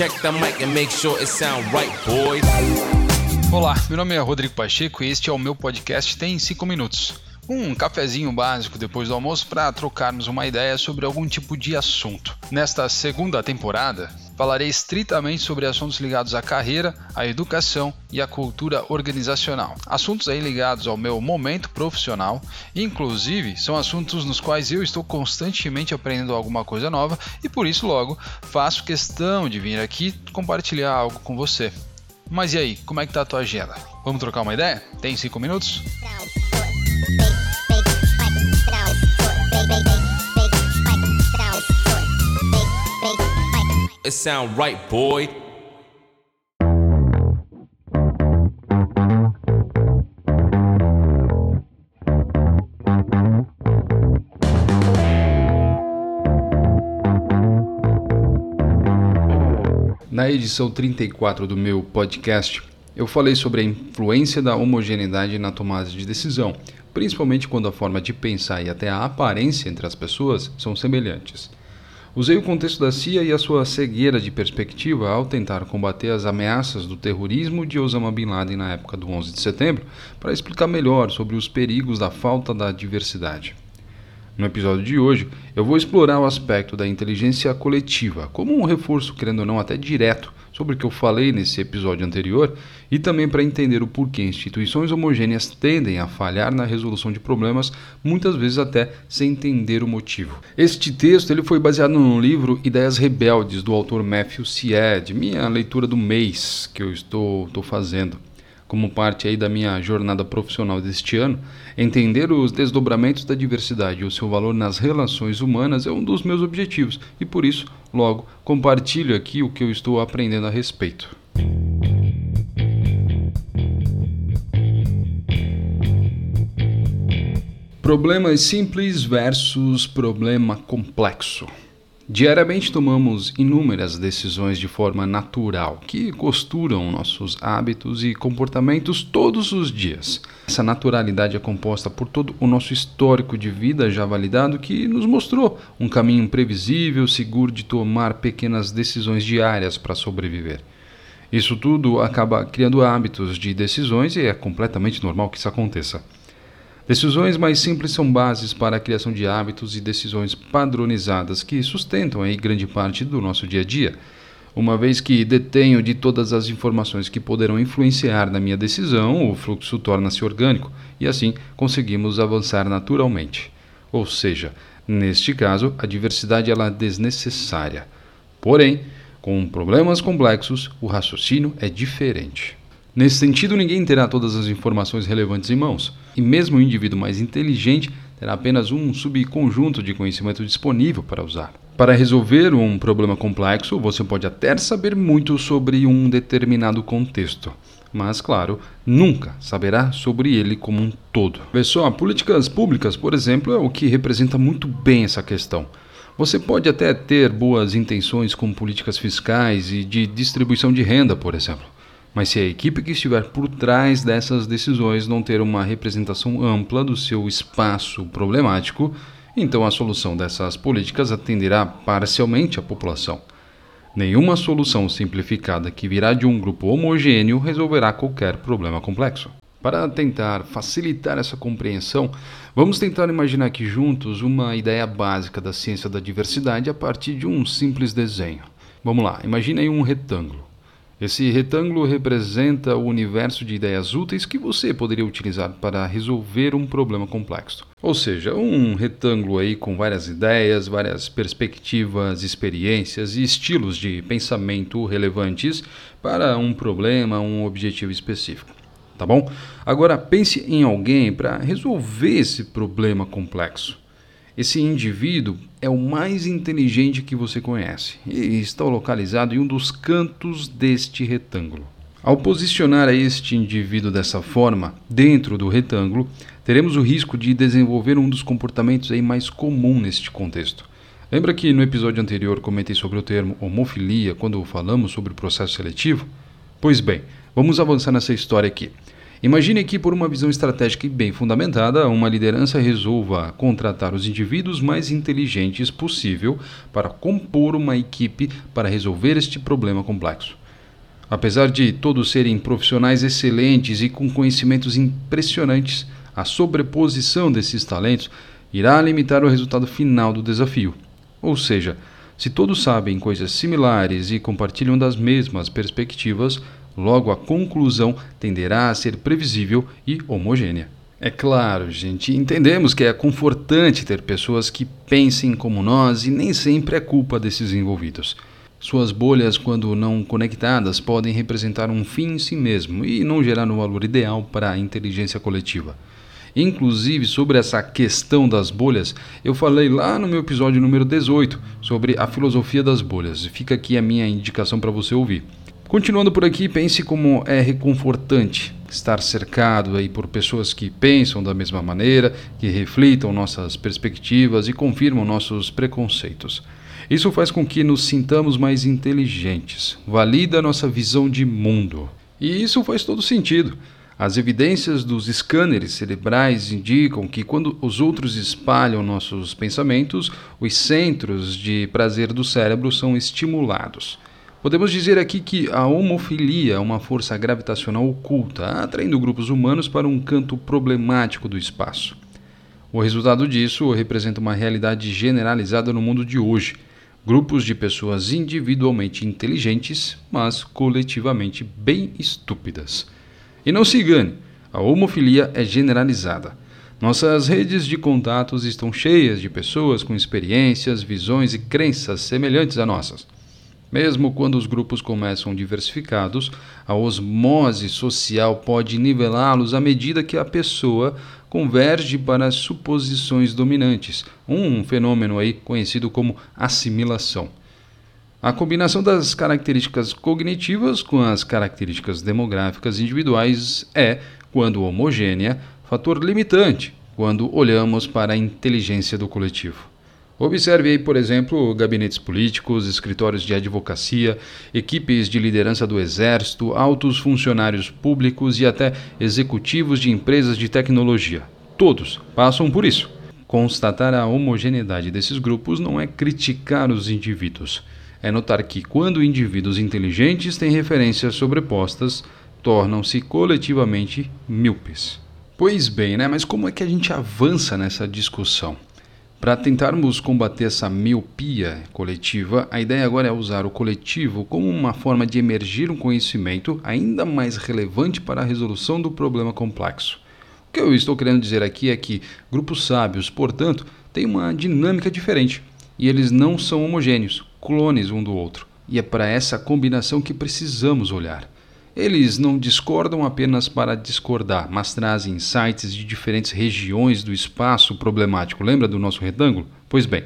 Check the mic and make sure it sound right, boys. Olá, meu nome é Rodrigo Pacheco e este é o meu podcast Tem 5 Minutos. Um cafezinho básico depois do almoço para trocarmos uma ideia sobre algum tipo de assunto. Nesta segunda temporada, falarei estritamente sobre assuntos ligados à carreira, à educação e à cultura organizacional. Assuntos aí ligados ao meu momento profissional, inclusive são assuntos nos quais eu estou constantemente aprendendo alguma coisa nova e por isso logo faço questão de vir aqui compartilhar algo com você. Mas e aí, como é que tá a tua agenda? Vamos trocar uma ideia? Tem cinco minutos? It sound right, boy. Na edição 34 do meu podcast, eu falei sobre a influência da homogeneidade na tomada de decisão, principalmente quando a forma de pensar e até a aparência entre as pessoas são semelhantes. Usei o contexto da CIA e a sua cegueira de perspectiva ao tentar combater as ameaças do terrorismo de Osama Bin Laden na época do 11 de setembro para explicar melhor sobre os perigos da falta da diversidade. No episódio de hoje, eu vou explorar o aspecto da inteligência coletiva, como um reforço, querendo ou não, até direto, sobre o que eu falei nesse episódio anterior, e também para entender o porquê. Instituições homogêneas tendem a falhar na resolução de problemas, muitas vezes até sem entender o motivo. Este texto ele foi baseado no livro Ideias Rebeldes, do autor Matthew Syed, minha leitura do mês que eu estou, estou fazendo como parte aí da minha jornada profissional deste ano, entender os desdobramentos da diversidade e o seu valor nas relações humanas é um dos meus objetivos e por isso, logo, compartilho aqui o que eu estou aprendendo a respeito. Problema simples versus problema complexo. Diariamente tomamos inúmeras decisões de forma natural, que costuram nossos hábitos e comportamentos todos os dias. Essa naturalidade é composta por todo o nosso histórico de vida já validado que nos mostrou um caminho previsível, seguro de tomar pequenas decisões diárias para sobreviver. Isso tudo acaba criando hábitos de decisões e é completamente normal que isso aconteça. Decisões mais simples são bases para a criação de hábitos e decisões padronizadas que sustentam aí grande parte do nosso dia a dia. Uma vez que detenho de todas as informações que poderão influenciar na minha decisão, o fluxo torna-se orgânico e assim conseguimos avançar naturalmente. Ou seja, neste caso, a diversidade ela é desnecessária. Porém, com problemas complexos, o raciocínio é diferente. Nesse sentido, ninguém terá todas as informações relevantes em mãos, e mesmo o indivíduo mais inteligente terá apenas um subconjunto de conhecimento disponível para usar. Para resolver um problema complexo, você pode até saber muito sobre um determinado contexto, mas, claro, nunca saberá sobre ele como um todo. Vê só, políticas públicas, por exemplo, é o que representa muito bem essa questão. Você pode até ter boas intenções com políticas fiscais e de distribuição de renda, por exemplo. Mas se a equipe que estiver por trás dessas decisões não ter uma representação ampla do seu espaço problemático, então a solução dessas políticas atenderá parcialmente a população. Nenhuma solução simplificada que virá de um grupo homogêneo resolverá qualquer problema complexo. Para tentar facilitar essa compreensão, vamos tentar imaginar aqui juntos uma ideia básica da ciência da diversidade a partir de um simples desenho. Vamos lá, imagine aí um retângulo. Esse retângulo representa o universo de ideias úteis que você poderia utilizar para resolver um problema complexo. Ou seja, um retângulo aí com várias ideias, várias perspectivas, experiências e estilos de pensamento relevantes para um problema, um objetivo específico. Tá bom? Agora pense em alguém para resolver esse problema complexo. Esse indivíduo é o mais inteligente que você conhece e está localizado em um dos cantos deste retângulo. Ao posicionar este indivíduo dessa forma, dentro do retângulo, teremos o risco de desenvolver um dos comportamentos aí mais comum neste contexto. Lembra que no episódio anterior comentei sobre o termo homofilia quando falamos sobre o processo seletivo? Pois bem, vamos avançar nessa história aqui. Imagine que, por uma visão estratégica e bem fundamentada, uma liderança resolva contratar os indivíduos mais inteligentes possível para compor uma equipe para resolver este problema complexo. Apesar de todos serem profissionais excelentes e com conhecimentos impressionantes, a sobreposição desses talentos irá limitar o resultado final do desafio. Ou seja, se todos sabem coisas similares e compartilham das mesmas perspectivas, Logo, a conclusão tenderá a ser previsível e homogênea. É claro, gente, entendemos que é confortante ter pessoas que pensem como nós e nem sempre é culpa desses envolvidos. Suas bolhas, quando não conectadas, podem representar um fim em si mesmo e não gerar um valor ideal para a inteligência coletiva. Inclusive, sobre essa questão das bolhas, eu falei lá no meu episódio número 18 sobre a filosofia das bolhas. Fica aqui a minha indicação para você ouvir. Continuando por aqui, pense como é reconfortante estar cercado aí por pessoas que pensam da mesma maneira, que reflitam nossas perspectivas e confirmam nossos preconceitos. Isso faz com que nos sintamos mais inteligentes, valida nossa visão de mundo. E isso faz todo sentido. As evidências dos scanners cerebrais indicam que quando os outros espalham nossos pensamentos, os centros de prazer do cérebro são estimulados. Podemos dizer aqui que a homofilia é uma força gravitacional oculta, atraindo grupos humanos para um canto problemático do espaço. O resultado disso representa uma realidade generalizada no mundo de hoje. Grupos de pessoas individualmente inteligentes, mas coletivamente bem estúpidas. E não se engane, a homofilia é generalizada. Nossas redes de contatos estão cheias de pessoas com experiências, visões e crenças semelhantes a nossas. Mesmo quando os grupos começam diversificados, a osmose social pode nivelá-los à medida que a pessoa converge para as suposições dominantes, um fenômeno aí conhecido como assimilação. A combinação das características cognitivas com as características demográficas individuais é, quando homogênea, fator limitante quando olhamos para a inteligência do coletivo. Observe aí, por exemplo, gabinetes políticos, escritórios de advocacia, equipes de liderança do exército, altos funcionários públicos e até executivos de empresas de tecnologia. Todos passam por isso. Constatar a homogeneidade desses grupos não é criticar os indivíduos, é notar que quando indivíduos inteligentes têm referências sobrepostas, tornam-se coletivamente míopes. Pois bem, né? Mas como é que a gente avança nessa discussão? Para tentarmos combater essa miopia coletiva, a ideia agora é usar o coletivo como uma forma de emergir um conhecimento ainda mais relevante para a resolução do problema complexo. O que eu estou querendo dizer aqui é que grupos sábios, portanto, têm uma dinâmica diferente e eles não são homogêneos, clones um do outro. E é para essa combinação que precisamos olhar. Eles não discordam apenas para discordar, mas trazem insights de diferentes regiões do espaço problemático. Lembra do nosso retângulo? Pois bem,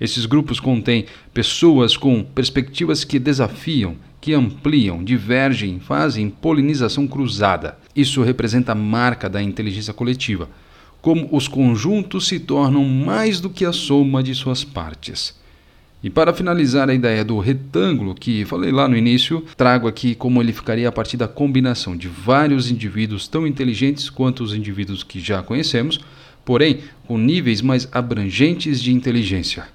esses grupos contêm pessoas com perspectivas que desafiam, que ampliam, divergem, fazem polinização cruzada. Isso representa a marca da inteligência coletiva, como os conjuntos se tornam mais do que a soma de suas partes. E para finalizar a ideia do retângulo que falei lá no início, trago aqui como ele ficaria a partir da combinação de vários indivíduos tão inteligentes quanto os indivíduos que já conhecemos, porém com níveis mais abrangentes de inteligência.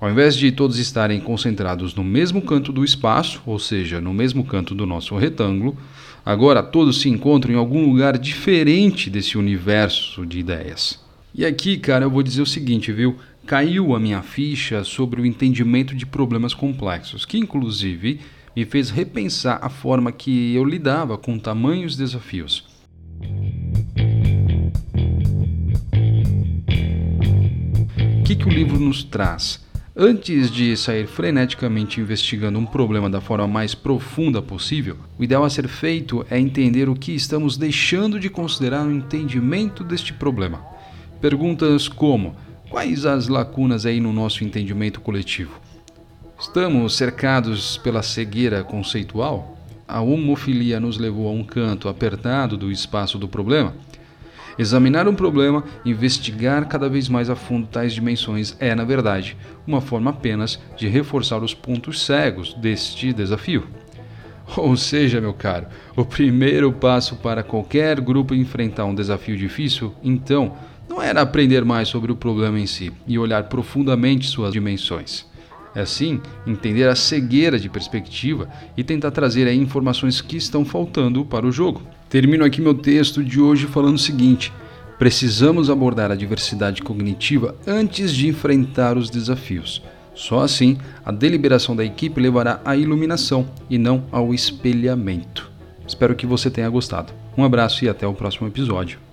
Ao invés de todos estarem concentrados no mesmo canto do espaço, ou seja, no mesmo canto do nosso retângulo, agora todos se encontram em algum lugar diferente desse universo de ideias. E aqui, cara, eu vou dizer o seguinte, viu? Caiu a minha ficha sobre o entendimento de problemas complexos, que inclusive me fez repensar a forma que eu lidava com tamanhos desafios. O que, que o livro nos traz? Antes de sair freneticamente investigando um problema da forma mais profunda possível, o ideal a ser feito é entender o que estamos deixando de considerar no entendimento deste problema. Perguntas como: Quais as lacunas aí no nosso entendimento coletivo? Estamos cercados pela cegueira conceitual? A homofilia nos levou a um canto apertado do espaço do problema? Examinar um problema, investigar cada vez mais a fundo tais dimensões é, na verdade, uma forma apenas de reforçar os pontos cegos deste desafio. Ou seja, meu caro, o primeiro passo para qualquer grupo enfrentar um desafio difícil, então, não era aprender mais sobre o problema em si e olhar profundamente suas dimensões. É assim entender a cegueira de perspectiva e tentar trazer aí informações que estão faltando para o jogo. Termino aqui meu texto de hoje falando o seguinte: precisamos abordar a diversidade cognitiva antes de enfrentar os desafios. Só assim, a deliberação da equipe levará à iluminação e não ao espelhamento. Espero que você tenha gostado. Um abraço e até o próximo episódio.